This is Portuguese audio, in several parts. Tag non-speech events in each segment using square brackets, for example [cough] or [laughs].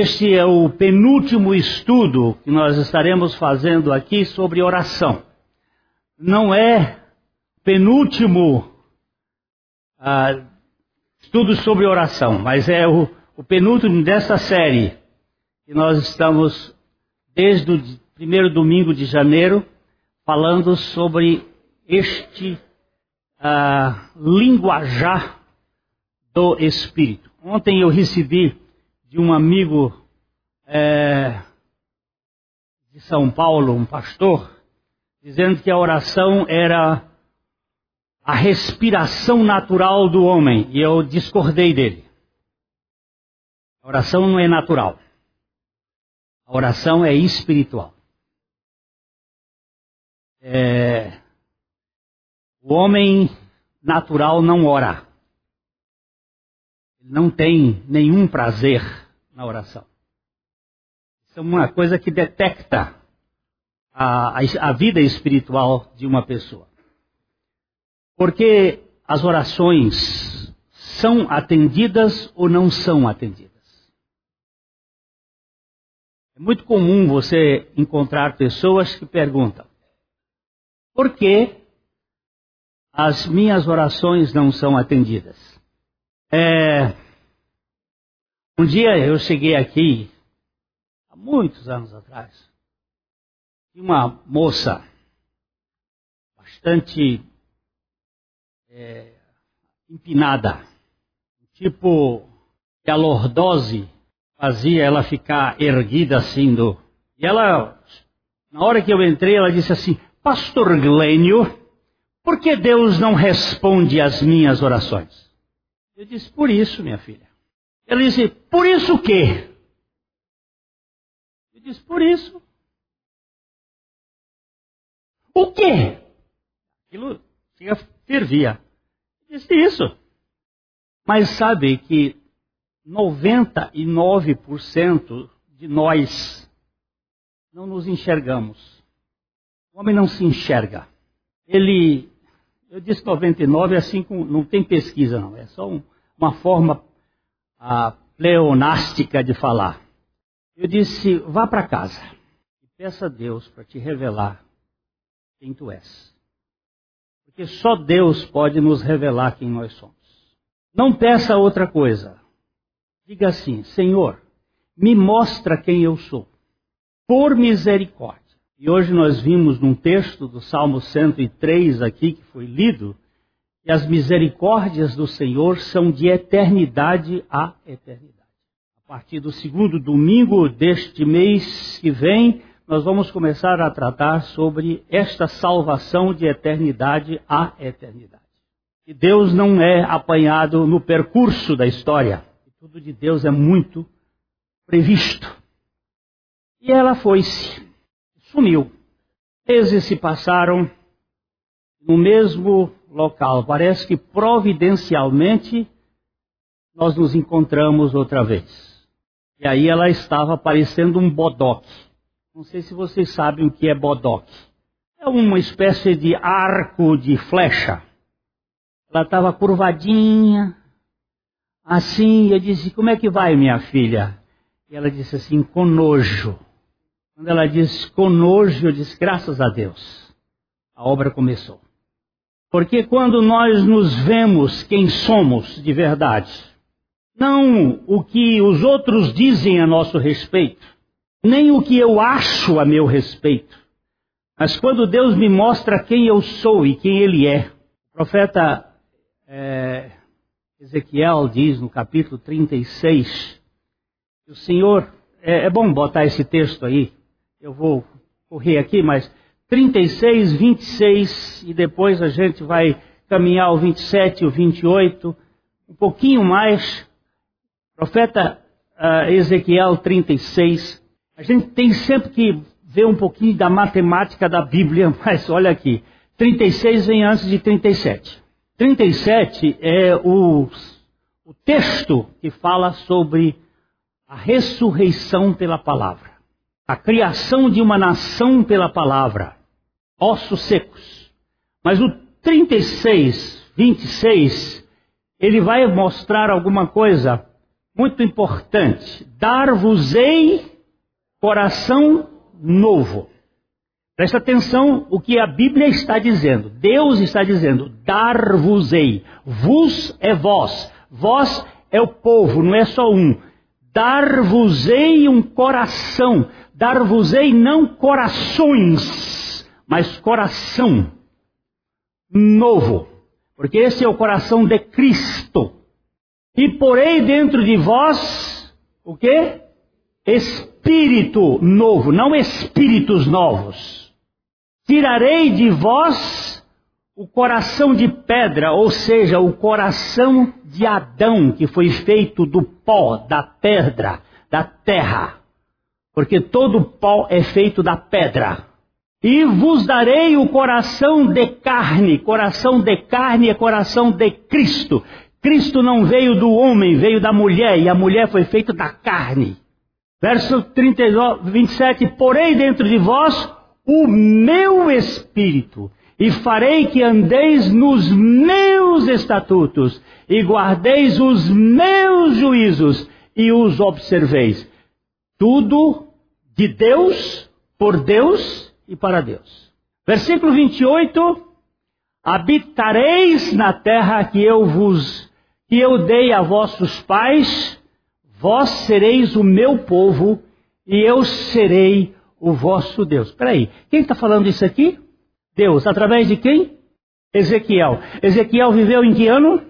Este é o penúltimo estudo que nós estaremos fazendo aqui sobre oração. Não é penúltimo ah, estudo sobre oração, mas é o, o penúltimo dessa série que nós estamos desde o primeiro domingo de janeiro falando sobre este ah, linguajar do Espírito. Ontem eu recebi de um amigo é, de São Paulo, um pastor, dizendo que a oração era a respiração natural do homem, e eu discordei dele. A oração não é natural. A oração é espiritual. É, o homem natural não ora não tem nenhum prazer na oração. Isso é uma coisa que detecta a, a, a vida espiritual de uma pessoa. Porque as orações são atendidas ou não são atendidas. É muito comum você encontrar pessoas que perguntam: por que as minhas orações não são atendidas? É, um dia eu cheguei aqui, há muitos anos atrás, e uma moça bastante é, empinada, tipo que a lordose fazia ela ficar erguida assim do. E ela, na hora que eu entrei, ela disse assim: Pastor Glênio, por que Deus não responde às minhas orações? Eu disse, por isso, minha filha. Ela disse, por isso o quê? Eu disse, por isso. O quê? Aquilo fervia. Eu disse isso. Mas sabe que 99% de nós não nos enxergamos. O homem não se enxerga. Ele eu disse 99, assim com, não tem pesquisa não, é só um, uma forma a, pleonástica de falar. Eu disse, vá para casa e peça a Deus para te revelar quem tu és. Porque só Deus pode nos revelar quem nós somos. Não peça outra coisa. Diga assim, Senhor, me mostra quem eu sou. Por misericórdia e hoje nós vimos num texto do Salmo 103 aqui que foi lido, que as misericórdias do Senhor são de eternidade a eternidade. A partir do segundo domingo deste mês que vem, nós vamos começar a tratar sobre esta salvação de eternidade a eternidade. E Deus não é apanhado no percurso da história. Tudo de Deus é muito previsto. E ela foi-se sumiu. Meses se passaram no mesmo local. Parece que providencialmente nós nos encontramos outra vez. E aí ela estava parecendo um bodoque. Não sei se vocês sabem o que é bodoque. É uma espécie de arco de flecha. Ela estava curvadinha, assim. Eu disse: Como é que vai, minha filha? E ela disse assim: Com nojo. Quando ela diz com nojo, eu disse graças a Deus. A obra começou. Porque quando nós nos vemos quem somos de verdade, não o que os outros dizem a nosso respeito, nem o que eu acho a meu respeito, mas quando Deus me mostra quem eu sou e quem Ele é. O profeta é, Ezequiel diz no capítulo 36, que o Senhor, é, é bom botar esse texto aí, eu vou correr aqui, mas 36, 26 e depois a gente vai caminhar o 27 e o 28, um pouquinho mais. Profeta uh, Ezequiel 36. A gente tem sempre que ver um pouquinho da matemática da Bíblia, [laughs] mas olha aqui. 36 vem antes de 37. 37 é o, o texto que fala sobre a ressurreição pela palavra a criação de uma nação pela palavra, ossos secos. Mas o 36, 26, ele vai mostrar alguma coisa muito importante. Dar-vos-ei coração novo. Presta atenção o que a Bíblia está dizendo. Deus está dizendo: dar-vos-ei. Vos é vós. Vós é o povo, não é só um. Dar-vos-ei um coração. Dar-vos-ei não corações, mas coração novo. Porque esse é o coração de Cristo. E porei dentro de vós o que? Espírito novo, não espíritos novos Tirarei de vós o coração de pedra, ou seja, o coração de Adão, que foi feito do pó, da pedra, da terra. Porque todo pó é feito da pedra. E vos darei o coração de carne. Coração de carne é coração de Cristo. Cristo não veio do homem, veio da mulher, e a mulher foi feita da carne. Verso 39, 27, porém dentro de vós o meu espírito, e farei que andeis nos meus estatutos, e guardeis os meus juízos, e os observeis. Tudo de Deus, por Deus e para Deus. Versículo 28. Habitareis na terra que eu vos, que eu dei a vossos pais, vós sereis o meu povo, e eu serei o vosso Deus. Espera aí, quem está falando isso aqui? Deus, através de quem? Ezequiel. Ezequiel viveu em que ano?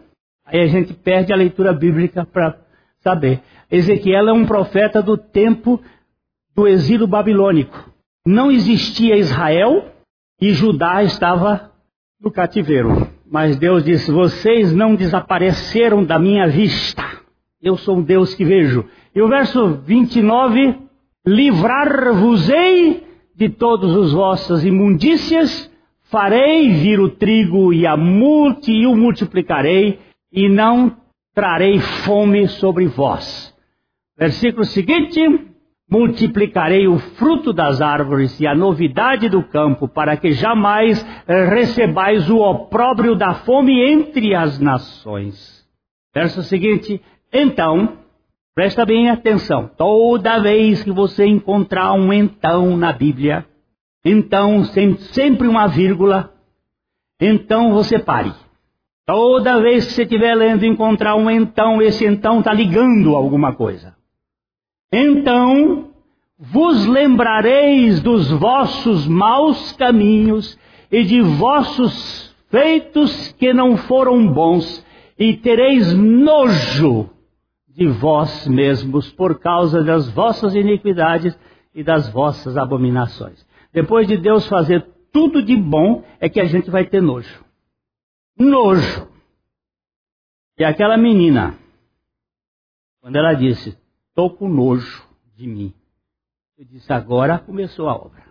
Aí a gente perde a leitura bíblica para saber. Ezequiel é um profeta do tempo do exílio babilônico. Não existia Israel e Judá estava no cativeiro. Mas Deus disse: Vocês não desapareceram da minha vista. Eu sou um Deus que vejo. E o verso 29 livrar-vos-ei de todas as vossas imundícias, farei vir o trigo e a multi e o multiplicarei, e não trarei fome sobre vós. Versículo seguinte: multiplicarei o fruto das árvores e a novidade do campo, para que jamais recebais o opróbrio da fome entre as nações. Verso seguinte: então Presta bem atenção. Toda vez que você encontrar um então na Bíblia, então sempre uma vírgula, então você pare. Toda vez que você estiver lendo encontrar um então, esse então está ligando alguma coisa. Então vos lembrareis dos vossos maus caminhos e de vossos feitos que não foram bons, e tereis nojo de vós mesmos por causa das vossas iniquidades e das vossas abominações. Depois de Deus fazer tudo de bom, é que a gente vai ter nojo. Nojo. E aquela menina, quando ela disse, estou com nojo de mim, eu disse, agora começou a obra.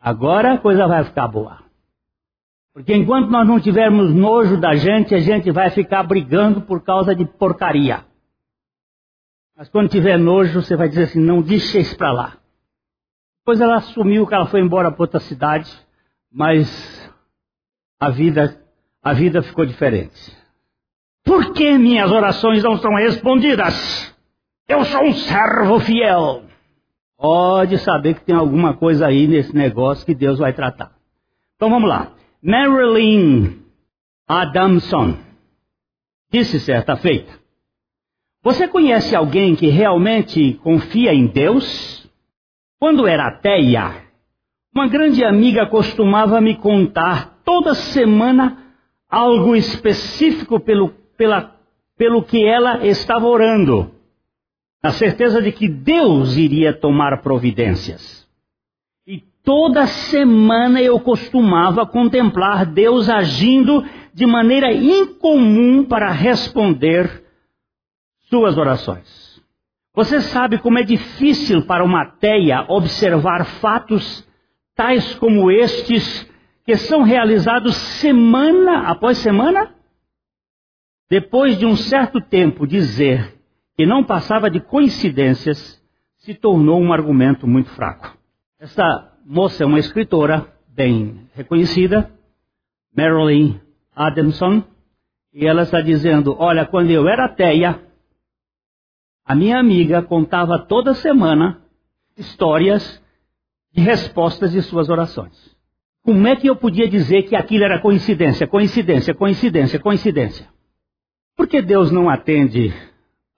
Agora a coisa vai ficar boa. Porque enquanto nós não tivermos nojo da gente, a gente vai ficar brigando por causa de porcaria. Mas quando tiver nojo, você vai dizer assim: não deixe isso para lá. Depois ela assumiu que ela foi embora para outra cidade, mas a vida, a vida ficou diferente. Por que minhas orações não são respondidas? Eu sou um servo fiel. Pode saber que tem alguma coisa aí nesse negócio que Deus vai tratar. Então vamos lá. Marilyn Adamson disse certa feita: Você conhece alguém que realmente confia em Deus? Quando era ateia, uma grande amiga costumava me contar toda semana algo específico pelo, pela, pelo que ela estava orando, na certeza de que Deus iria tomar providências. Toda semana eu costumava contemplar Deus agindo de maneira incomum para responder suas orações. Você sabe como é difícil para uma teia observar fatos tais como estes que são realizados semana após semana? Depois de um certo tempo dizer que não passava de coincidências, se tornou um argumento muito fraco. Esta moça é uma escritora bem reconhecida, Marilyn Adamson, e ela está dizendo: Olha, quando eu era ateia, A minha amiga contava toda semana histórias de respostas de suas orações. Como é que eu podia dizer que aquilo era coincidência, coincidência, coincidência, coincidência? Por que Deus não atende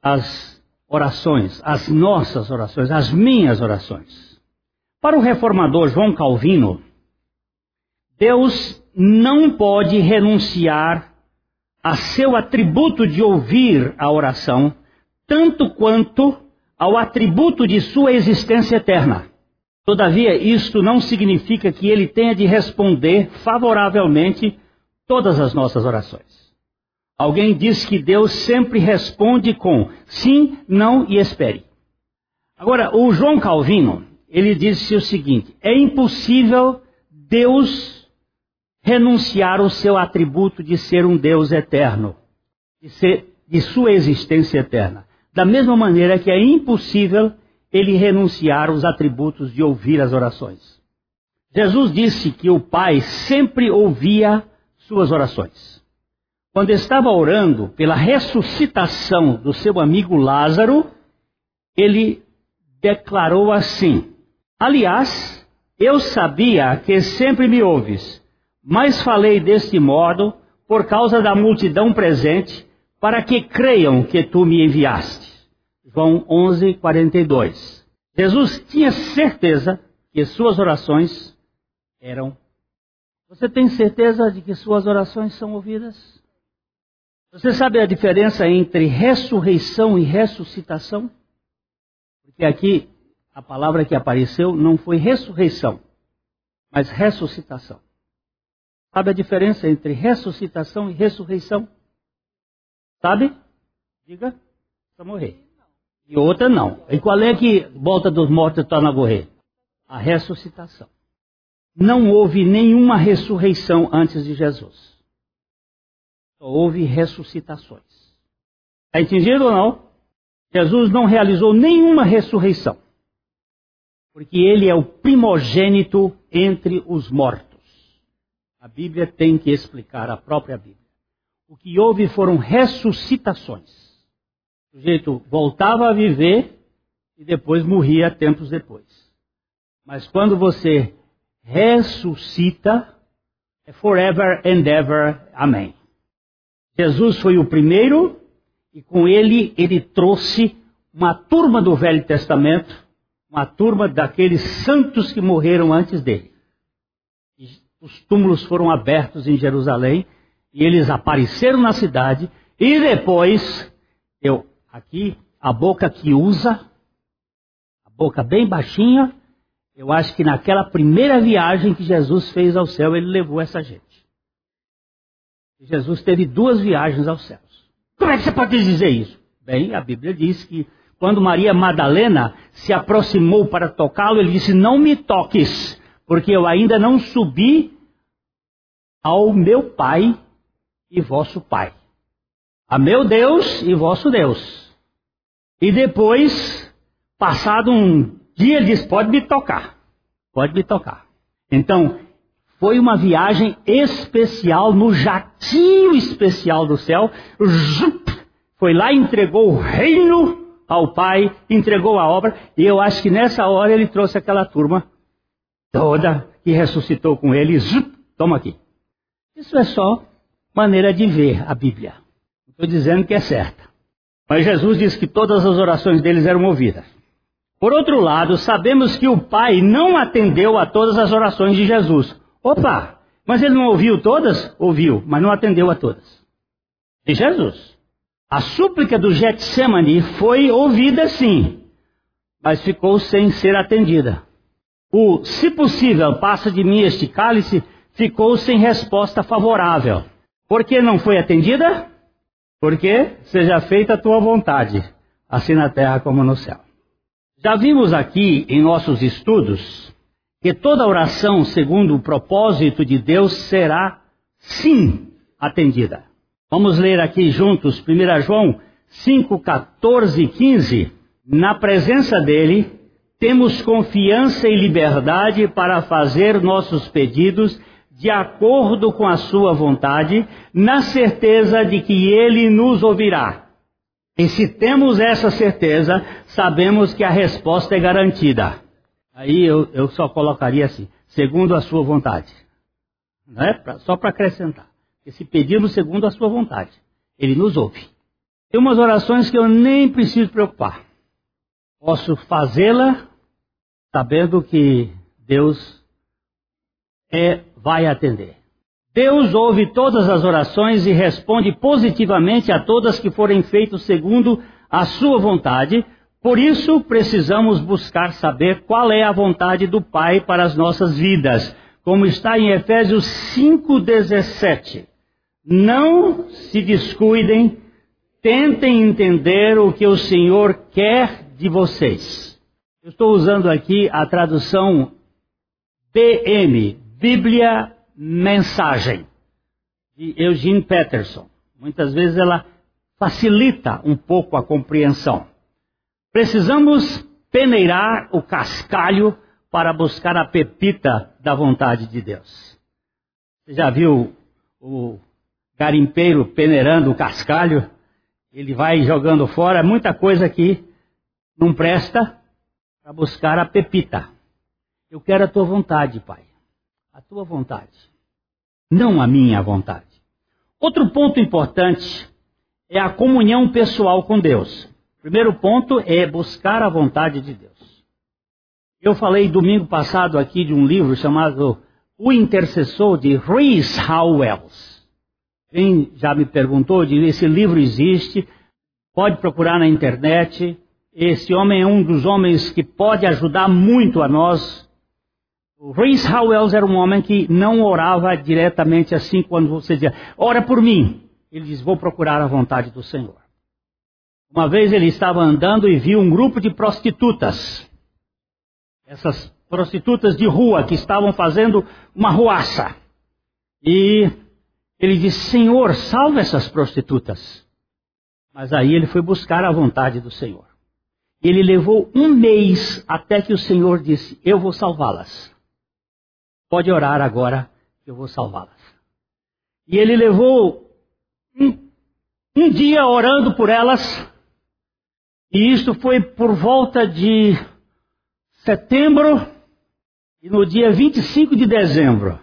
as orações, as nossas orações, as minhas orações? Para o reformador João Calvino, Deus não pode renunciar a seu atributo de ouvir a oração, tanto quanto ao atributo de sua existência eterna. Todavia, isto não significa que ele tenha de responder favoravelmente todas as nossas orações. Alguém diz que Deus sempre responde com sim, não e espere. Agora, o João Calvino, ele disse o seguinte: é impossível Deus renunciar o seu atributo de ser um Deus eterno, de, ser, de sua existência eterna. Da mesma maneira que é impossível ele renunciar os atributos de ouvir as orações. Jesus disse que o Pai sempre ouvia suas orações. Quando estava orando pela ressuscitação do seu amigo Lázaro, ele declarou assim: Aliás, eu sabia que sempre me ouves mas falei deste modo por causa da multidão presente, para que creiam que tu me enviaste. João 11, 42. Jesus tinha certeza que suas orações eram. Você tem certeza de que suas orações são ouvidas? Você sabe a diferença entre ressurreição e ressuscitação? Porque aqui a palavra que apareceu não foi ressurreição, mas ressuscitação. Sabe a diferença entre ressuscitação e ressurreição? Sabe? Diga. Para morrer. E outra não. E qual é que volta dos mortos torna a morrer? A ressuscitação. Não houve nenhuma ressurreição antes de Jesus. Só houve ressuscitações. Está entendido ou não? Jesus não realizou nenhuma ressurreição. Porque ele é o primogênito entre os mortos. A Bíblia tem que explicar a própria Bíblia. O que houve foram ressuscitações. O sujeito voltava a viver e depois morria tempos depois. Mas quando você ressuscita, é forever and ever. Amém. Jesus foi o primeiro e com ele ele trouxe uma turma do Velho Testamento, uma turma daqueles santos que morreram antes dele. Os túmulos foram abertos em Jerusalém e eles apareceram na cidade e depois eu aqui a boca que usa a boca bem baixinha eu acho que naquela primeira viagem que Jesus fez ao céu ele levou essa gente Jesus teve duas viagens aos céus como é que você pode dizer isso bem a Bíblia diz que quando Maria Madalena se aproximou para tocá-lo ele disse não me toques porque eu ainda não subi ao meu Pai e vosso Pai, a meu Deus e vosso Deus. E depois, passado um dia, ele diz: pode me tocar, pode me tocar. Então, foi uma viagem especial no jatinho especial do céu. Foi lá entregou o reino ao Pai, entregou a obra, e eu acho que nessa hora ele trouxe aquela turma toda que ressuscitou com ele. Toma aqui. Isso é só maneira de ver a Bíblia. Não estou dizendo que é certa. Mas Jesus disse que todas as orações deles eram ouvidas. Por outro lado, sabemos que o Pai não atendeu a todas as orações de Jesus. Opa! Mas ele não ouviu todas? Ouviu, mas não atendeu a todas. De Jesus. A súplica do Getsemane foi ouvida sim, mas ficou sem ser atendida. O, se possível, passa de mim este cálice, ficou sem resposta favorável. Por que não foi atendida? Porque seja feita a tua vontade, assim na terra como no céu. Já vimos aqui em nossos estudos que toda oração segundo o propósito de Deus será sim atendida. Vamos ler aqui juntos 1 João 5, 14 e 15. Na presença dele, temos confiança e liberdade para fazer nossos pedidos de acordo com a sua vontade, na certeza de que ele nos ouvirá. E se temos essa certeza, sabemos que a resposta é garantida. Aí eu, eu só colocaria assim, segundo a sua vontade. É? Pra, só para acrescentar. E se pedimos segundo a sua vontade, ele nos ouve. Tem umas orações que eu nem preciso preocupar. Posso fazê-la sabendo que Deus é, vai atender. Deus ouve todas as orações e responde positivamente a todas que forem feitas segundo a sua vontade. Por isso, precisamos buscar saber qual é a vontade do Pai para as nossas vidas, como está em Efésios 5,17. Não se descuidem, tentem entender o que o Senhor quer de vocês. Eu estou usando aqui a tradução BM, Bíblia mensagem de Eugene Peterson. Muitas vezes ela facilita um pouco a compreensão. Precisamos peneirar o cascalho para buscar a pepita da vontade de Deus. Você já viu o garimpeiro peneirando o cascalho? Ele vai jogando fora muita coisa que não presta para buscar a pepita. Eu quero a tua vontade, Pai a tua vontade, não a minha vontade. Outro ponto importante é a comunhão pessoal com Deus. Primeiro ponto é buscar a vontade de Deus. Eu falei domingo passado aqui de um livro chamado O Intercessor de Rhys Howells. Quem já me perguntou, de esse livro existe, pode procurar na internet. Esse homem é um dos homens que pode ajudar muito a nós o Rees Howells era um homem que não orava diretamente assim quando você dizia, ora por mim. Ele diz, vou procurar a vontade do Senhor. Uma vez ele estava andando e viu um grupo de prostitutas. Essas prostitutas de rua que estavam fazendo uma ruaça. E ele disse, Senhor, salve essas prostitutas. Mas aí ele foi buscar a vontade do Senhor. Ele levou um mês até que o Senhor disse, eu vou salvá-las. Pode orar agora, eu vou salvá-las. E ele levou um, um dia orando por elas, e isso foi por volta de setembro, e no dia 25 de dezembro,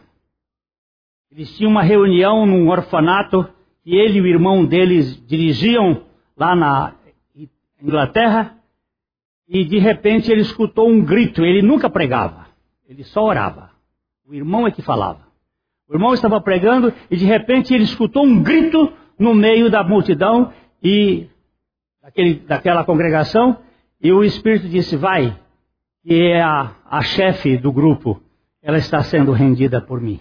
eles tinham uma reunião num orfanato, e ele e o irmão deles dirigiam lá na Inglaterra, e de repente ele escutou um grito, ele nunca pregava, ele só orava. O irmão é que falava. O irmão estava pregando e de repente ele escutou um grito no meio da multidão e daquele, daquela congregação e o Espírito disse: Vai, que é a, a chefe do grupo, ela está sendo rendida por mim.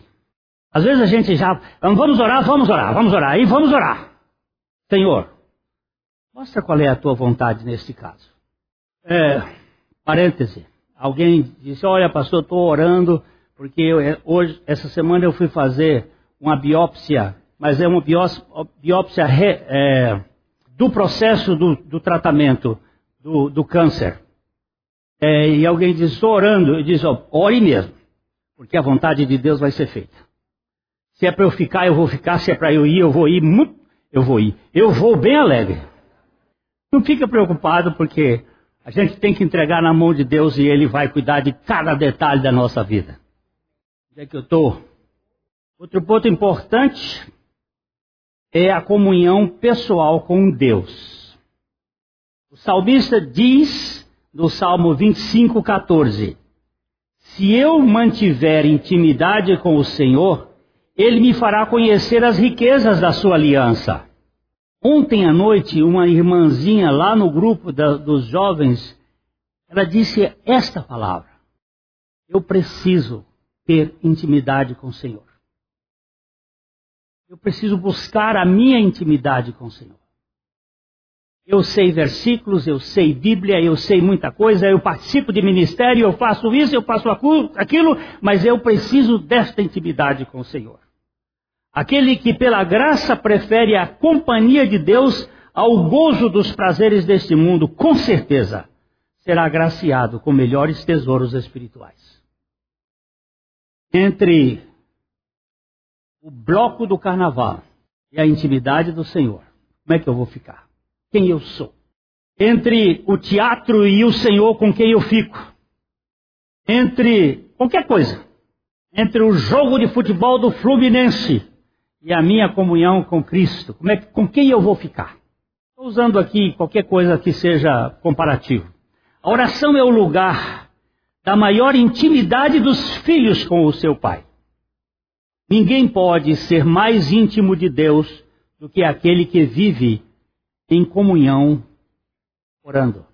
Às vezes a gente já, vamos orar, vamos orar, vamos orar, e vamos orar. Senhor, mostra qual é a tua vontade neste caso. É, parêntese, alguém disse, olha pastor, estou orando porque eu, é, hoje, essa semana eu fui fazer uma biópsia, mas é uma biópsia, biópsia re, é, do processo do, do tratamento do, do câncer. É, e alguém diz, estou orando, eu disse, ó, ore mesmo, porque a vontade de Deus vai ser feita. Se é para eu ficar, eu vou ficar, se é para eu ir, eu vou ir, muito, eu vou ir. Eu vou bem alegre. Não fica preocupado, porque a gente tem que entregar na mão de Deus e Ele vai cuidar de cada detalhe da nossa vida. Onde é que eu estou? Outro ponto importante é a comunhão pessoal com Deus. O salmista diz no Salmo 25, 14: Se eu mantiver intimidade com o Senhor, Ele me fará conhecer as riquezas da sua aliança. Ontem à noite, uma irmãzinha lá no grupo da, dos jovens, ela disse esta palavra: Eu preciso ter intimidade com o Senhor. Eu preciso buscar a minha intimidade com o Senhor. Eu sei versículos, eu sei Bíblia, eu sei muita coisa, eu participo de ministério, eu faço isso, eu faço aquilo, mas eu preciso desta intimidade com o Senhor. Aquele que pela graça prefere a companhia de Deus ao gozo dos prazeres deste mundo, com certeza será agraciado com melhores tesouros espirituais entre o bloco do carnaval e a intimidade do Senhor, como é que eu vou ficar? quem eu sou. Entre o teatro e o Senhor com quem eu fico. Entre qualquer coisa. Entre o jogo de futebol do Fluminense e a minha comunhão com Cristo. Como é, com quem eu vou ficar? Estou usando aqui qualquer coisa que seja comparativo. A oração é o lugar da maior intimidade dos filhos com o seu pai. Ninguém pode ser mais íntimo de Deus do que aquele que vive em comunhão orando.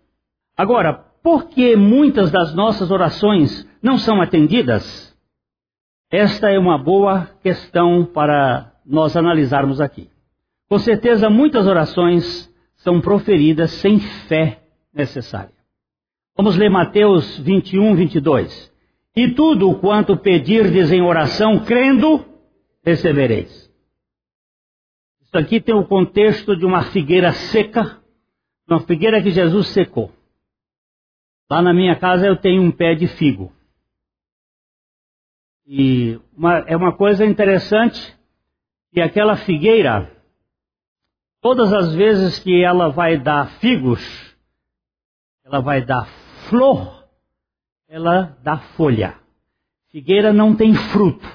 Agora, por que muitas das nossas orações não são atendidas? Esta é uma boa questão para nós analisarmos aqui. Com certeza, muitas orações são proferidas sem fé necessária. Vamos ler Mateus 21, 22. E tudo quanto pedirdes em oração, crendo, recebereis. Isso aqui tem o contexto de uma figueira seca, uma figueira que Jesus secou. Lá na minha casa eu tenho um pé de figo. E uma, é uma coisa interessante que aquela figueira, todas as vezes que ela vai dar figos, ela vai dar flor, ela dá folha. Figueira não tem fruto.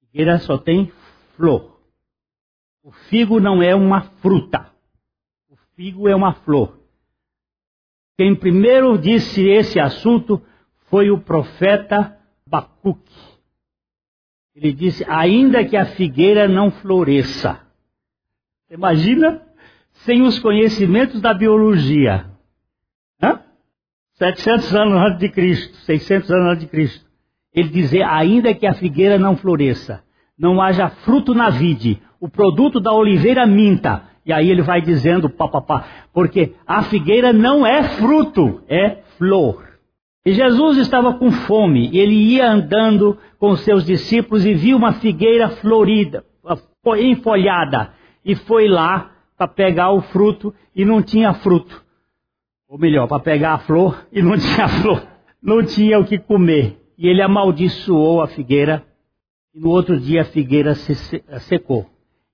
Figueira só tem flor. O figo não é uma fruta. O figo é uma flor. Quem primeiro disse esse assunto foi o profeta Bacuque. Ele disse: ainda que a figueira não floresça. Imagina sem os conhecimentos da biologia. Hã? 700 anos antes de Cristo, 600 anos antes de Cristo. Ele dizer: ainda que a figueira não floresça, não haja fruto na vide, o produto da oliveira minta. E aí ele vai dizendo, papapá, porque a figueira não é fruto, é flor. E Jesus estava com fome, e ele ia andando com seus discípulos e viu uma figueira florida, enfolhada, e foi lá para pegar o fruto e não tinha fruto. Ou melhor, para pegar a flor e não [laughs] tinha flor, não tinha o que comer. E ele amaldiçoou a figueira, e no outro dia a figueira se secou.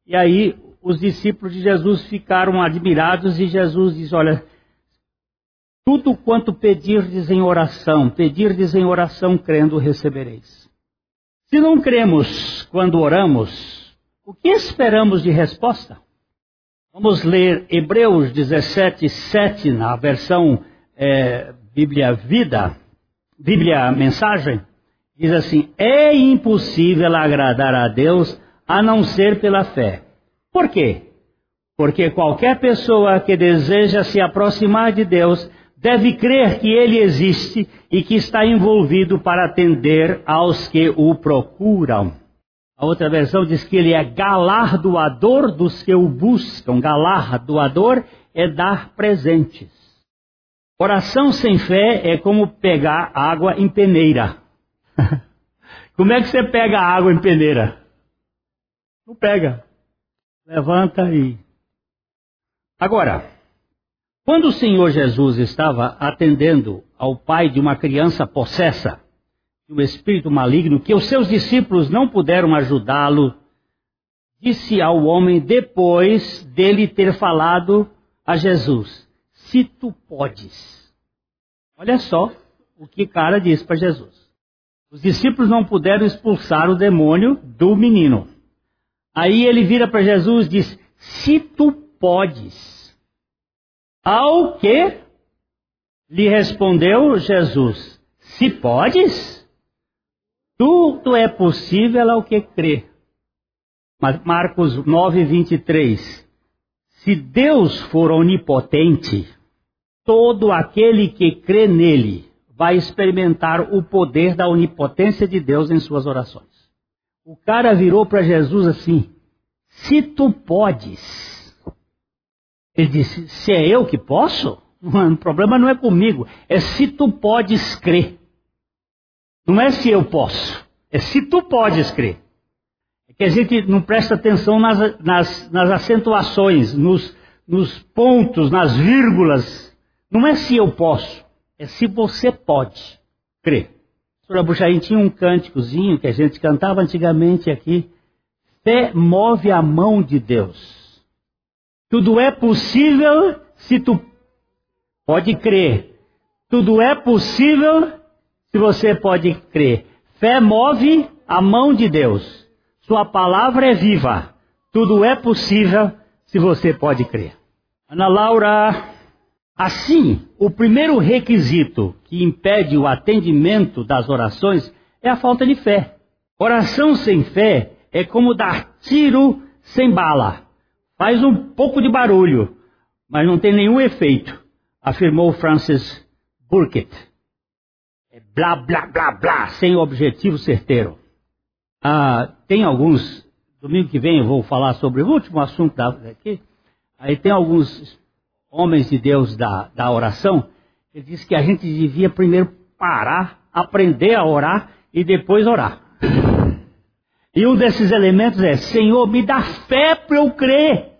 E aí os discípulos de Jesus ficaram admirados e Jesus diz: Olha, tudo quanto pedirdes em oração, pedirdes em oração crendo, recebereis. Se não cremos quando oramos, o que esperamos de resposta? Vamos ler Hebreus 17, 7 na versão é, Bíblia Vida, Bíblia Mensagem. Diz assim: É impossível agradar a Deus a não ser pela fé. Por quê? Porque qualquer pessoa que deseja se aproximar de Deus deve crer que ele existe e que está envolvido para atender aos que o procuram. A outra versão diz que ele é galardoador dos que o buscam. Galardoador é dar presentes. Oração sem fé é como pegar água em peneira. [laughs] como é que você pega água em peneira? Não pega. Levanta e. Agora, quando o Senhor Jesus estava atendendo ao pai de uma criança possessa, de um espírito maligno, que os seus discípulos não puderam ajudá-lo, disse ao homem, depois dele ter falado a Jesus: Se tu podes. Olha só o que cara disse para Jesus. Os discípulos não puderam expulsar o demônio do menino. Aí ele vira para Jesus e diz: Se tu podes. Ao que lhe respondeu Jesus: Se podes, tudo é possível ao que crê. Marcos 9, 23. Se Deus for onipotente, todo aquele que crê nele vai experimentar o poder da onipotência de Deus em suas orações. O cara virou para Jesus assim: Se tu podes, ele disse: Se é eu que posso, [laughs] o problema não é comigo, é se tu podes crer. Não é se eu posso, é se tu podes crer. É que a gente não presta atenção nas, nas, nas acentuações, nos, nos pontos, nas vírgulas. Não é se eu posso, é se você pode crer. A Sra. Buxaim tinha um cânticozinho que a gente cantava antigamente aqui. Fé move a mão de Deus. Tudo é possível se tu pode crer. Tudo é possível se você pode crer. Fé move a mão de Deus. Sua palavra é viva. Tudo é possível se você pode crer. Ana Laura, assim, o primeiro requisito que impede o atendimento das orações é a falta de fé. Oração sem fé é como dar tiro sem bala. Faz um pouco de barulho, mas não tem nenhum efeito, afirmou Francis Burkitt. É blá, blá, blá, blá, sem objetivo certeiro. Ah, tem alguns, domingo que vem eu vou falar sobre o último assunto daqui, aí tem alguns homens de Deus da, da oração, ele diz que a gente devia primeiro parar, aprender a orar e depois orar. E um desses elementos é: Senhor, me dá fé para eu crer,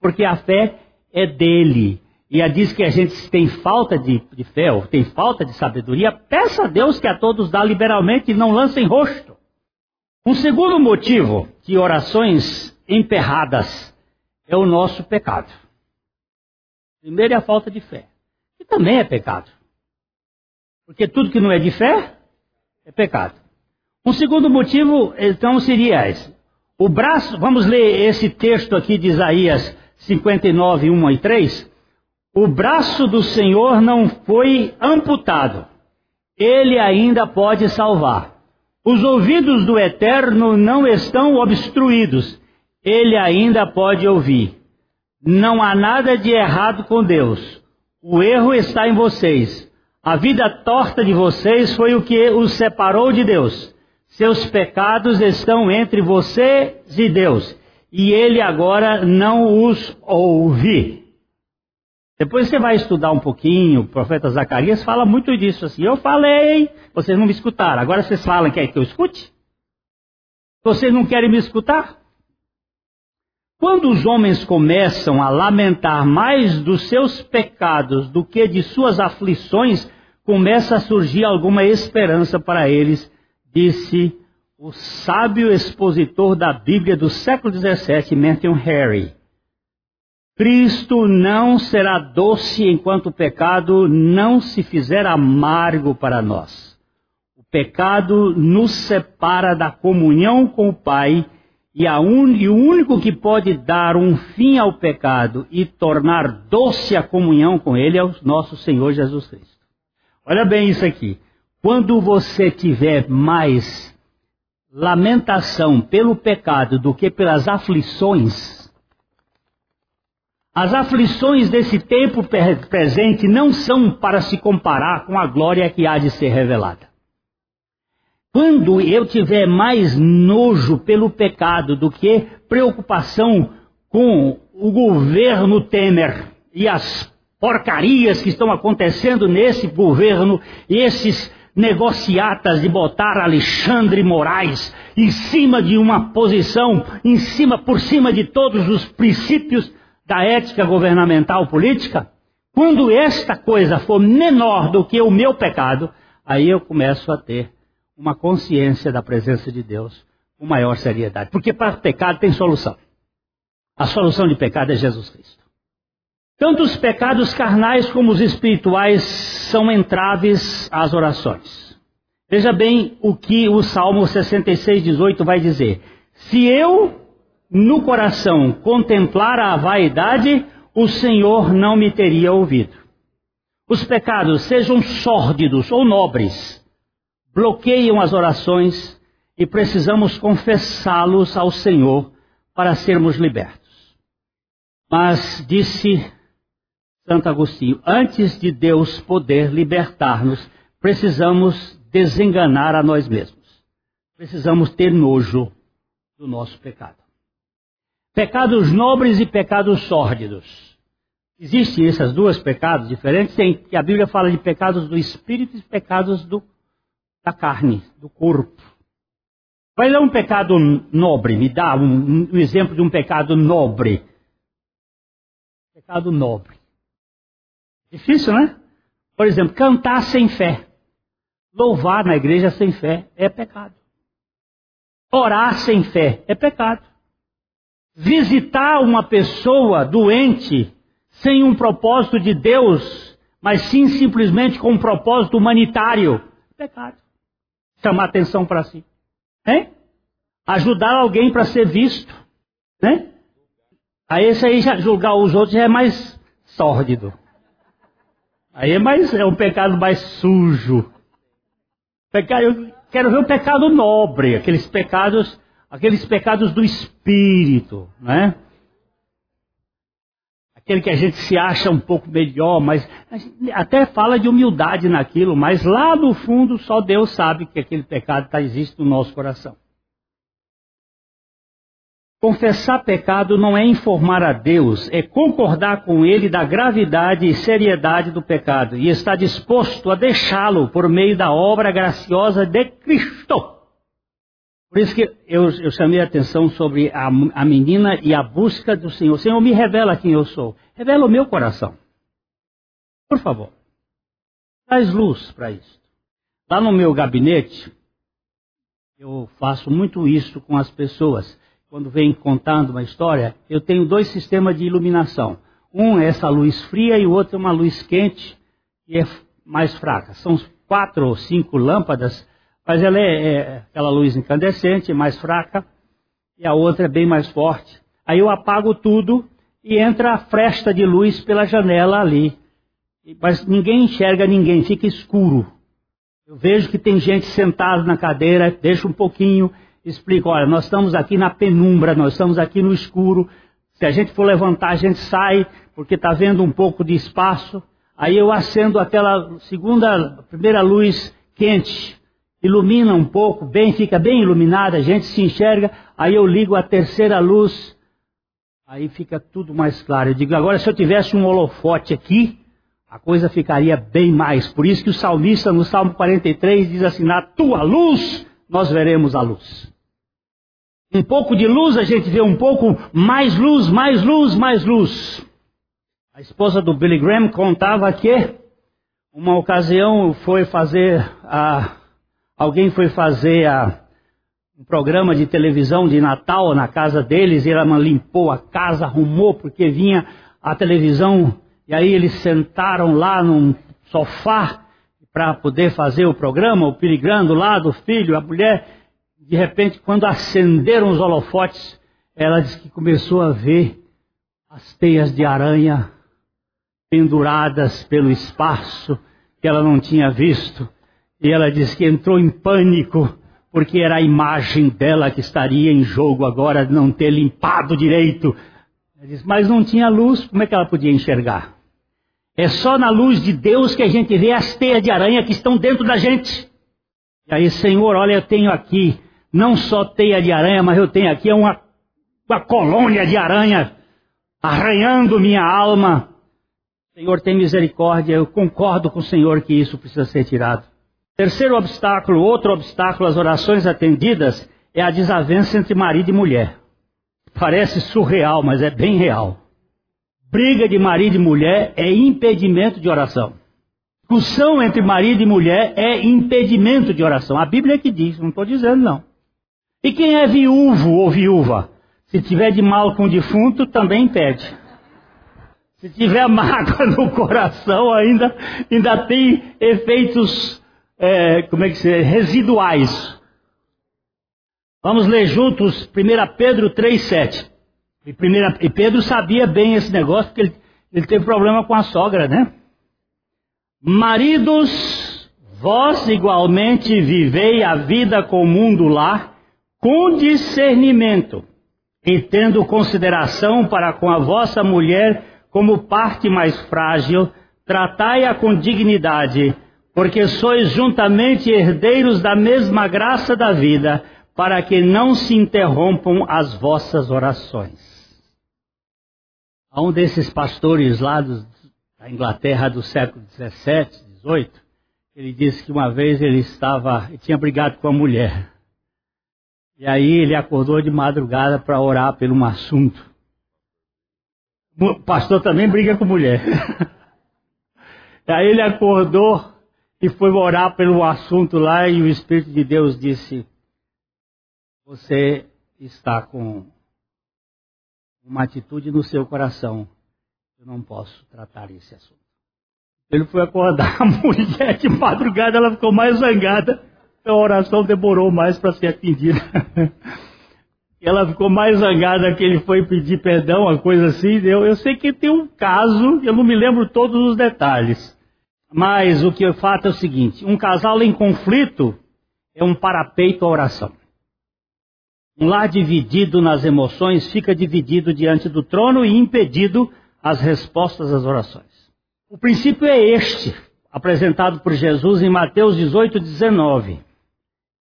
porque a fé é dele. E a diz que a gente tem falta de, de fé, ou tem falta de sabedoria, peça a Deus que a todos dá liberalmente e não lance em rosto. Um segundo motivo de orações emperradas é o nosso pecado. Primeiro é a falta de fé, que também é pecado. Porque tudo que não é de fé é pecado. Um segundo motivo, então, seria esse. O braço, vamos ler esse texto aqui de Isaías 59, 1 e 3. O braço do Senhor não foi amputado, ele ainda pode salvar. Os ouvidos do Eterno não estão obstruídos, ele ainda pode ouvir. Não há nada de errado com Deus. O erro está em vocês. A vida torta de vocês foi o que os separou de Deus. Seus pecados estão entre vocês e Deus, e ele agora não os ouve. Depois você vai estudar um pouquinho, o profeta Zacarias fala muito disso assim. Eu falei, vocês não me escutaram. Agora vocês falam que é que eu escute? Vocês não querem me escutar? Quando os homens começam a lamentar mais dos seus pecados do que de suas aflições, começa a surgir alguma esperança para eles disse o sábio expositor da Bíblia do século XVII, Matthew Harry. Cristo não será doce enquanto o pecado não se fizer amargo para nós. O pecado nos separa da comunhão com o Pai e, un... e o único que pode dar um fim ao pecado e tornar doce a comunhão com Ele é o nosso Senhor Jesus Cristo. Olha bem isso aqui. Quando você tiver mais lamentação pelo pecado do que pelas aflições, as aflições desse tempo presente não são para se comparar com a glória que há de ser revelada. Quando eu tiver mais nojo pelo pecado do que preocupação com o governo Temer e as porcarias que estão acontecendo nesse governo, esses negociatas de botar Alexandre Moraes em cima de uma posição, em cima, por cima de todos os princípios da ética governamental política, quando esta coisa for menor do que o meu pecado, aí eu começo a ter uma consciência da presença de Deus com maior seriedade. Porque para pecado tem solução. A solução de pecado é Jesus Cristo. Tanto os pecados carnais como os espirituais são entraves às orações. Veja bem o que o Salmo 66, 18 vai dizer. Se eu no coração contemplar a vaidade, o Senhor não me teria ouvido. Os pecados, sejam sórdidos ou nobres, bloqueiam as orações e precisamos confessá-los ao Senhor para sermos libertos. Mas disse Santo Agostinho, antes de Deus poder libertar-nos, precisamos desenganar a nós mesmos. Precisamos ter nojo do nosso pecado. Pecados nobres e pecados sórdidos. Existem esses dois pecados diferentes, em que a Bíblia fala de pecados do espírito e pecados do, da carne, do corpo. Qual é um pecado nobre? Me dá um, um exemplo de um pecado nobre. Pecado nobre. Difícil, né? Por exemplo, cantar sem fé. Louvar na igreja sem fé é pecado. Orar sem fé é pecado. Visitar uma pessoa doente sem um propósito de Deus, mas sim simplesmente com um propósito humanitário. Pecado. Chamar atenção para si. Hein? Ajudar alguém para ser visto. Né? Aí esse aí julgar os outros já é mais sórdido. Aí é mais é um pecado mais sujo. Pecado, eu quero ver o pecado nobre, aqueles pecados, aqueles pecados do espírito, né? Aquele que a gente se acha um pouco melhor, mas até fala de humildade naquilo, mas lá no fundo só Deus sabe que aquele pecado está existe no nosso coração. Confessar pecado não é informar a Deus, é concordar com Ele da gravidade e seriedade do pecado e estar disposto a deixá-lo por meio da obra graciosa de Cristo. Por isso que eu, eu chamei a atenção sobre a, a, menina e a busca do Senhor. Senhor, me revela quem eu sou. Revela o meu coração. Por favor. Traz luz para isso. Lá no meu gabinete, eu faço muito isso com as pessoas quando vem contando uma história, eu tenho dois sistemas de iluminação. Um é essa luz fria e o outro é uma luz quente que é mais fraca. São quatro ou cinco lâmpadas, mas ela é, é aquela luz incandescente, mais fraca, e a outra é bem mais forte. Aí eu apago tudo e entra a fresta de luz pela janela ali. Mas ninguém enxerga ninguém, fica escuro. Eu vejo que tem gente sentada na cadeira, deixa um pouquinho, explico, olha, nós estamos aqui na penumbra, nós estamos aqui no escuro. Se a gente for levantar, a gente sai, porque está vendo um pouco de espaço. Aí eu acendo aquela segunda, primeira luz quente, ilumina um pouco, bem, fica bem iluminada, a gente se enxerga. Aí eu ligo a terceira luz, aí fica tudo mais claro. Eu digo, agora se eu tivesse um holofote aqui, a coisa ficaria bem mais. Por isso que o salmista no Salmo 43 diz assim: Na tua luz nós veremos a luz. Um pouco de luz, a gente vê um pouco mais luz, mais luz, mais luz. A esposa do Billy Graham contava que uma ocasião foi fazer a, alguém foi fazer a, um programa de televisão de Natal na casa deles, e ela limpou a casa, arrumou, porque vinha a televisão, e aí eles sentaram lá num sofá para poder fazer o programa, o perigrando lá do filho, a mulher de repente, quando acenderam os holofotes, ela disse que começou a ver as teias de aranha penduradas pelo espaço que ela não tinha visto. E ela disse que entrou em pânico, porque era a imagem dela que estaria em jogo agora, de não ter limpado direito. Ela disse, mas não tinha luz, como é que ela podia enxergar? É só na luz de Deus que a gente vê as teias de aranha que estão dentro da gente. E aí, Senhor, olha, eu tenho aqui não só teia de aranha, mas eu tenho aqui uma, uma colônia de aranha arranhando minha alma. Senhor, tem misericórdia, eu concordo com o Senhor que isso precisa ser tirado. Terceiro obstáculo, outro obstáculo às orações atendidas é a desavença entre marido e mulher. Parece surreal, mas é bem real. Briga de marido e mulher é impedimento de oração. Discussão entre marido e mulher é impedimento de oração. A Bíblia é que diz, não estou dizendo não. E quem é viúvo ou viúva? Se tiver de mal com o defunto, também pede. Se tiver [laughs] mágoa no coração, ainda, ainda tem efeitos, é, como é que se residuais. Vamos ler juntos 1 Pedro 3,7. E, e Pedro sabia bem esse negócio, porque ele, ele teve problema com a sogra, né? Maridos, vós igualmente vivei a vida comum do lar, com discernimento, e tendo consideração para com a vossa mulher como parte mais frágil, tratai-a com dignidade, porque sois juntamente herdeiros da mesma graça da vida, para que não se interrompam as vossas orações. um desses pastores lá da Inglaterra do século 17, 18, ele disse que uma vez ele estava, ele tinha brigado com a mulher. E aí ele acordou de madrugada para orar por um assunto. O pastor também briga com mulher. [laughs] e aí ele acordou e foi orar pelo assunto lá e o Espírito de Deus disse: Você está com uma atitude no seu coração. Eu não posso tratar esse assunto. Ele foi acordar [laughs] a mulher de madrugada, ela ficou mais zangada. A oração demorou mais para ser atendida. [laughs] ela ficou mais zangada que ele foi pedir perdão, uma coisa assim. Eu, eu sei que tem um caso, eu não me lembro todos os detalhes. Mas o que é fato é o seguinte: um casal em conflito é um parapeito à oração. Um lar dividido nas emoções fica dividido diante do trono e impedido as respostas às orações. O princípio é este, apresentado por Jesus em Mateus 18, 19.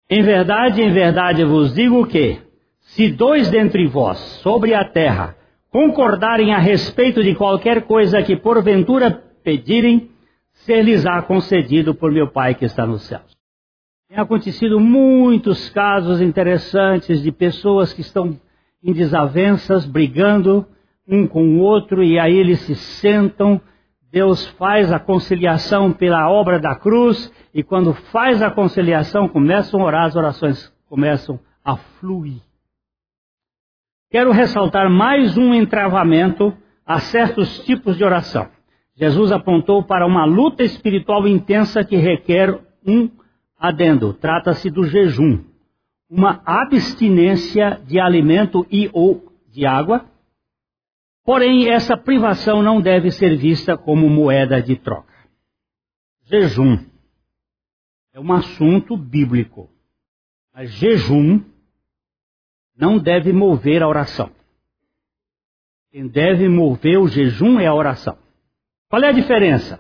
Em verdade, em verdade vos digo que, se dois dentre vós, sobre a terra, concordarem a respeito de qualquer coisa que porventura pedirem, ser-lhes-á concedido por meu Pai que está nos céus. Tem acontecido muitos casos interessantes de pessoas que estão em desavenças, brigando um com o outro, e aí eles se sentam. Deus faz a conciliação pela obra da cruz, e quando faz a conciliação, começam a orar, as orações começam a fluir. Quero ressaltar mais um entravamento a certos tipos de oração. Jesus apontou para uma luta espiritual intensa que requer um adendo. Trata-se do jejum, uma abstinência de alimento e ou de água. Porém, essa privação não deve ser vista como moeda de troca. Jejum é um assunto bíblico. Mas jejum não deve mover a oração. Quem deve mover o jejum é a oração. Qual é a diferença?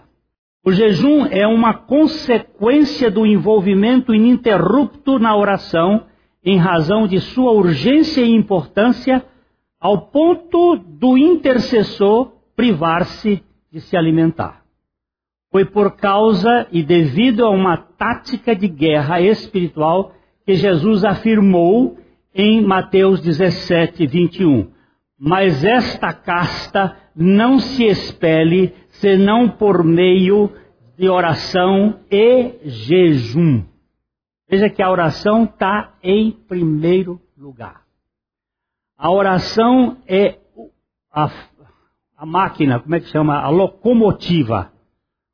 O jejum é uma consequência do envolvimento ininterrupto na oração, em razão de sua urgência e importância, ao ponto do intercessor privar-se de se alimentar. Foi por causa e devido a uma tática de guerra espiritual que Jesus afirmou em Mateus 17, 21. Mas esta casta não se expele senão por meio de oração e jejum. Veja que a oração está em primeiro lugar. A oração é a, a máquina, como é que chama? A locomotiva.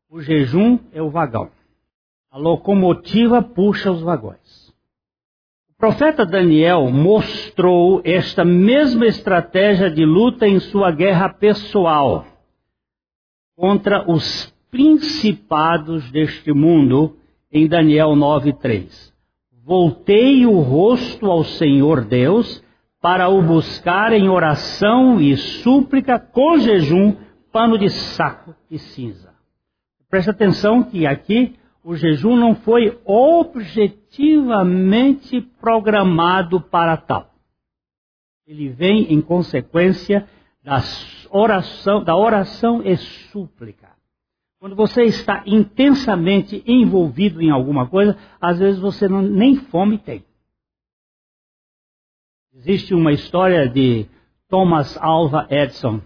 O jejum é o vagão. A locomotiva puxa os vagões profeta Daniel mostrou esta mesma estratégia de luta em sua guerra pessoal contra os principados deste mundo em Daniel 9:3. Voltei o rosto ao Senhor Deus para o buscar em oração e súplica com jejum, pano de saco e cinza. Presta atenção que aqui o jejum não foi objetivamente programado para tal. Ele vem em consequência oração, da oração e súplica. Quando você está intensamente envolvido em alguma coisa, às vezes você não, nem fome tem. Existe uma história de Thomas Alva Edison,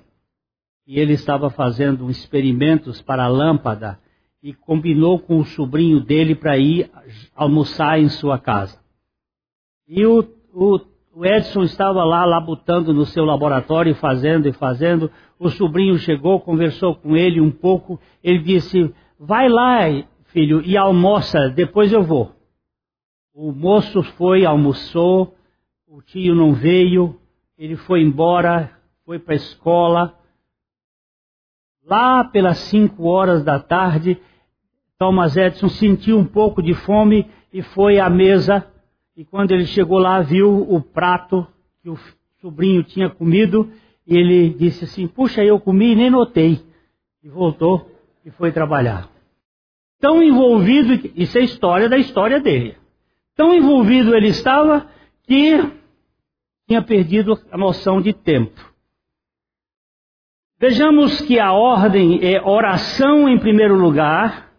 e ele estava fazendo experimentos para a lâmpada e combinou com o sobrinho dele para ir almoçar em sua casa. E o, o, o, Edson estava lá labutando no seu laboratório, fazendo e fazendo. O sobrinho chegou, conversou com ele um pouco. Ele disse: Vai lá, filho, e almoça, depois eu vou. O moço foi, almoçou, o tio não veio, ele foi embora, foi para a escola. Lá pelas cinco horas da tarde, Thomas Edison sentiu um pouco de fome e foi à mesa. E quando ele chegou lá, viu o prato que o sobrinho tinha comido. E ele disse assim: Puxa, eu comi e nem notei. E voltou e foi trabalhar. Tão envolvido, isso é história da história dele. Tão envolvido ele estava que tinha perdido a noção de tempo. Vejamos que a ordem é oração em primeiro lugar,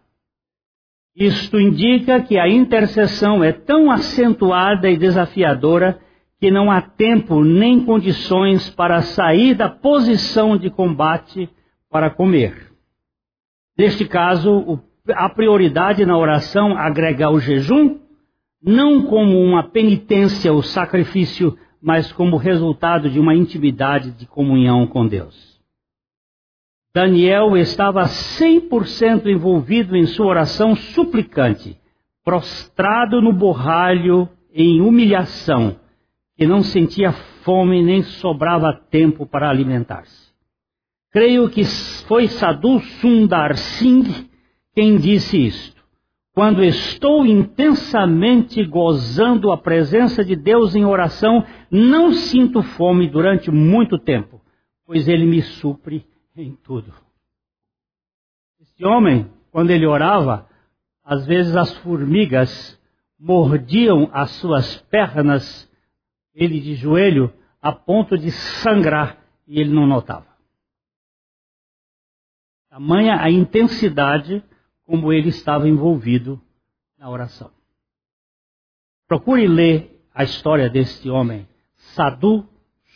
isto indica que a intercessão é tão acentuada e desafiadora que não há tempo nem condições para sair da posição de combate para comer. Neste caso, a prioridade na oração agrega o jejum, não como uma penitência ou sacrifício mas como resultado de uma intimidade de comunhão com Deus. Daniel estava 100% envolvido em sua oração suplicante, prostrado no borralho em humilhação, que não sentia fome nem sobrava tempo para alimentar-se. Creio que foi Sadhu Sundar Singh quem disse isto. Quando estou intensamente gozando a presença de Deus em oração, não sinto fome durante muito tempo, pois Ele me supre em tudo. Esse homem, quando ele orava, às vezes as formigas mordiam as suas pernas, ele de joelho, a ponto de sangrar, e ele não notava. Tamanha a intensidade como ele estava envolvido na oração. Procure ler a história deste homem, Sadhu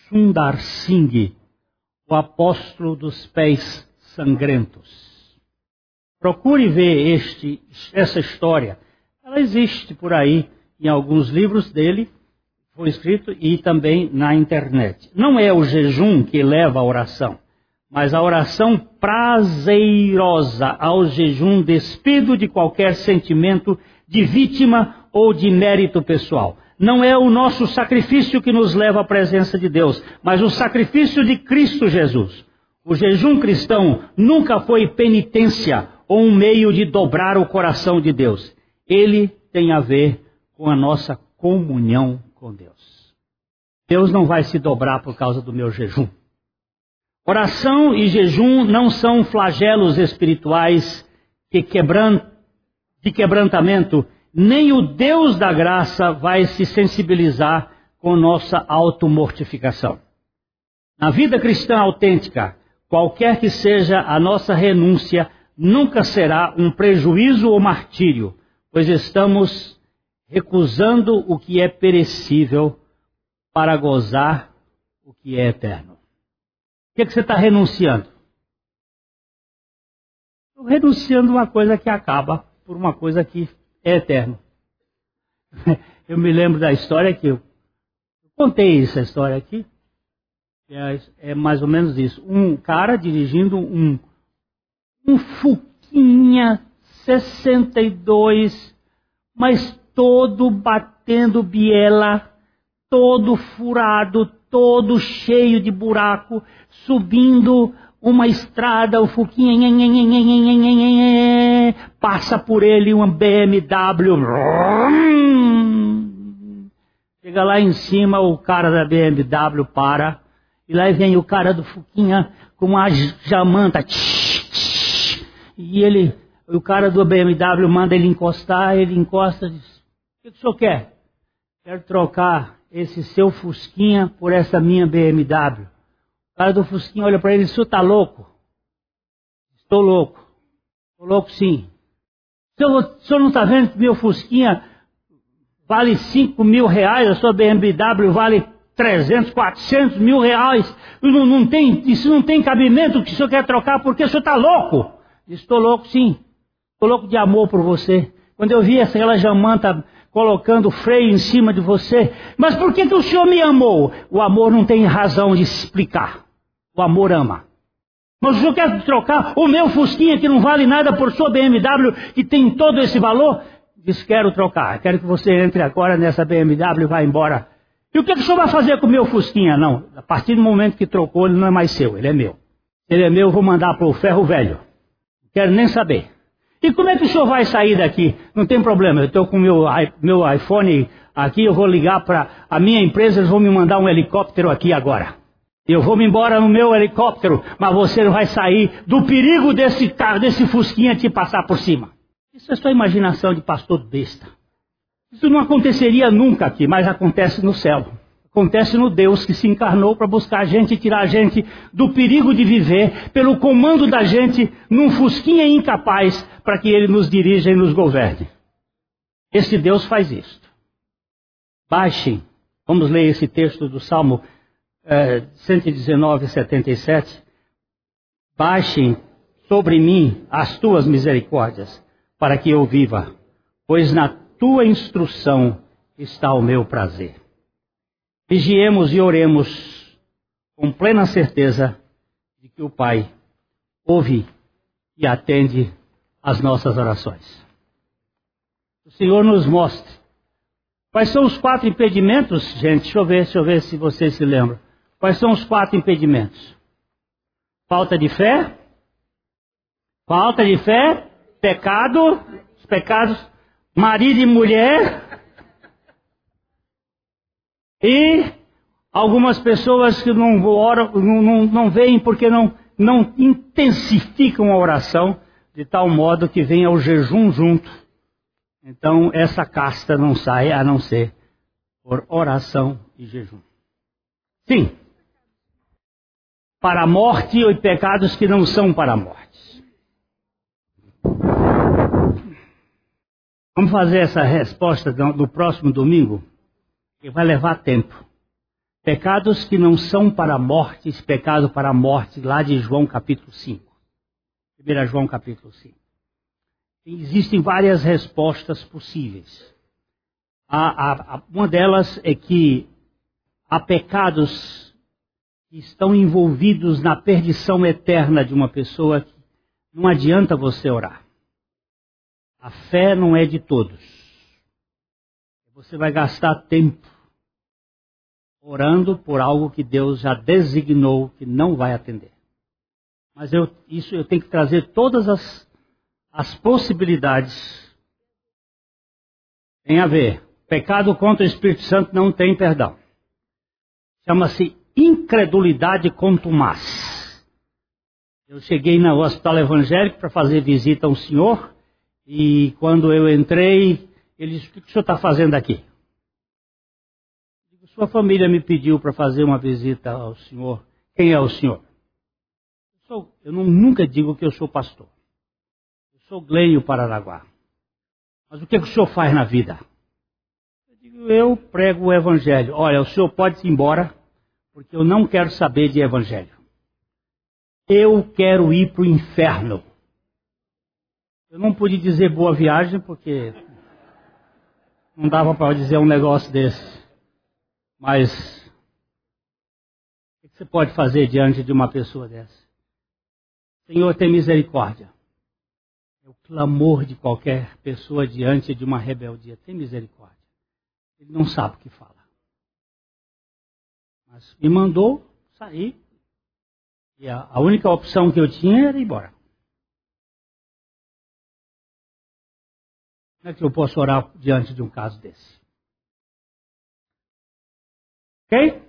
Sundar Singh, o apóstolo dos pés sangrentos. Procure ver este, essa história. Ela existe por aí em alguns livros dele, foi escrito, e também na internet. Não é o jejum que leva à oração, mas a oração prazerosa ao jejum despido de qualquer sentimento de vítima ou de mérito pessoal. Não é o nosso sacrifício que nos leva à presença de Deus, mas o sacrifício de Cristo Jesus. O jejum cristão nunca foi penitência ou um meio de dobrar o coração de Deus. Ele tem a ver com a nossa comunhão com Deus. Deus não vai se dobrar por causa do meu jejum. Oração e jejum não são flagelos espirituais que quebran... de quebrantamento nem o Deus da graça vai se sensibilizar com nossa automortificação. Na vida cristã autêntica, qualquer que seja a nossa renúncia, nunca será um prejuízo ou martírio, pois estamos recusando o que é perecível para gozar o que é eterno. O que, é que você está renunciando? Estou renunciando uma coisa que acaba por uma coisa que é eterno. [laughs] Eu me lembro da história que eu, contei essa história aqui. É, é, mais ou menos isso. Um cara dirigindo um, um Fuquinha 62, mas todo batendo biela, todo furado, todo cheio de buraco, subindo uma estrada, o Fuquinha passa por ele uma BMW. Chega lá em cima, o cara da BMW para, e lá vem o cara do Fuquinha com uma jamanta. E ele, o cara do BMW manda ele encostar, ele encosta e diz, o que, o senhor quer? Quero trocar esse seu Fusquinha por essa minha BMW cara do Fusquinha olha para ele e senhor está louco? Estou louco. Estou louco sim. O senhor, o senhor não está vendo que meu Fusquinha vale 5 mil reais, a sua BMW vale 300, 400 mil reais. Não, não tem, isso não tem cabimento que o senhor quer trocar porque o senhor está louco. Estou louco sim. Estou louco de amor por você. Quando eu vi aquela jamanta colocando freio em cima de você, mas por que, que o senhor me amou? O amor não tem razão de explicar. O amor ama. Mas o senhor quer trocar o meu Fusquinha que não vale nada por sua BMW que tem todo esse valor? Diz, quero trocar. Quero que você entre agora nessa BMW e vá embora. E o que, que o senhor vai fazer com o meu Fusquinha? Não, a partir do momento que trocou, ele não é mais seu, ele é meu. Ele é meu, eu vou mandar para o ferro velho. Não quero nem saber. E como é que o senhor vai sair daqui? Não tem problema, eu estou com meu, meu iPhone aqui, eu vou ligar para a minha empresa, eles vão me mandar um helicóptero aqui agora. Eu vou me embora no meu helicóptero, mas você não vai sair do perigo desse carro, desse fusquinha te passar por cima. Isso é só imaginação de pastor besta. Isso não aconteceria nunca aqui, mas acontece no céu. Acontece no Deus que se encarnou para buscar a gente e tirar a gente do perigo de viver pelo comando da gente num fusquinha incapaz para que ele nos dirija e nos governe. Esse Deus faz isto. Baixem, vamos ler esse texto do Salmo é, 119, 77, baixem sobre mim as tuas misericórdias, para que eu viva, pois na tua instrução está o meu prazer. Vigiemos e oremos com plena certeza de que o Pai ouve e atende às nossas orações. O Senhor nos mostre. Quais são os quatro impedimentos, gente? Deixa eu ver, deixa eu ver se vocês se lembram. Quais são os quatro impedimentos? Falta de fé, falta de fé, pecado, os pecados, marido e mulher, e algumas pessoas que não oram, não, não, não veem porque não, não intensificam a oração de tal modo que venha o jejum junto. Então essa casta não sai a não ser por oração e jejum. Sim para a morte e pecados que não são para a morte. Vamos fazer essa resposta no próximo domingo, que vai levar tempo. Pecados que não são para a morte, pecado para a morte, lá de João capítulo 5. 1 João capítulo 5. Existem várias respostas possíveis. A, a, uma delas é que há pecados que estão envolvidos na perdição eterna de uma pessoa, não adianta você orar. A fé não é de todos. Você vai gastar tempo orando por algo que Deus já designou que não vai atender. Mas eu, isso eu tenho que trazer todas as, as possibilidades. Tem a ver. Pecado contra o Espírito Santo não tem perdão. Chama-se incredulidade contumaz. Eu cheguei no hospital evangélico para fazer visita a um senhor e quando eu entrei, ele disse: O que o senhor está fazendo aqui? Sua família me pediu para fazer uma visita ao senhor. Quem é o senhor? Eu, sou, eu não, nunca digo que eu sou pastor. Eu sou Glênio Paranaguá. Mas o que, que o senhor faz na vida? Eu digo, eu prego o evangelho. Olha, o senhor pode ir embora porque eu não quero saber de evangelho. Eu quero ir para o inferno. Eu não pude dizer boa viagem porque não dava para dizer um negócio desse. Mas o que você pode fazer diante de uma pessoa dessa? Senhor, tem misericórdia. É o clamor de qualquer pessoa diante de uma rebeldia. Tem misericórdia. Ele não sabe o que fala. Mas me mandou sair. E a, a única opção que eu tinha era ir embora. Como é que eu posso orar diante de um caso desse? Ok?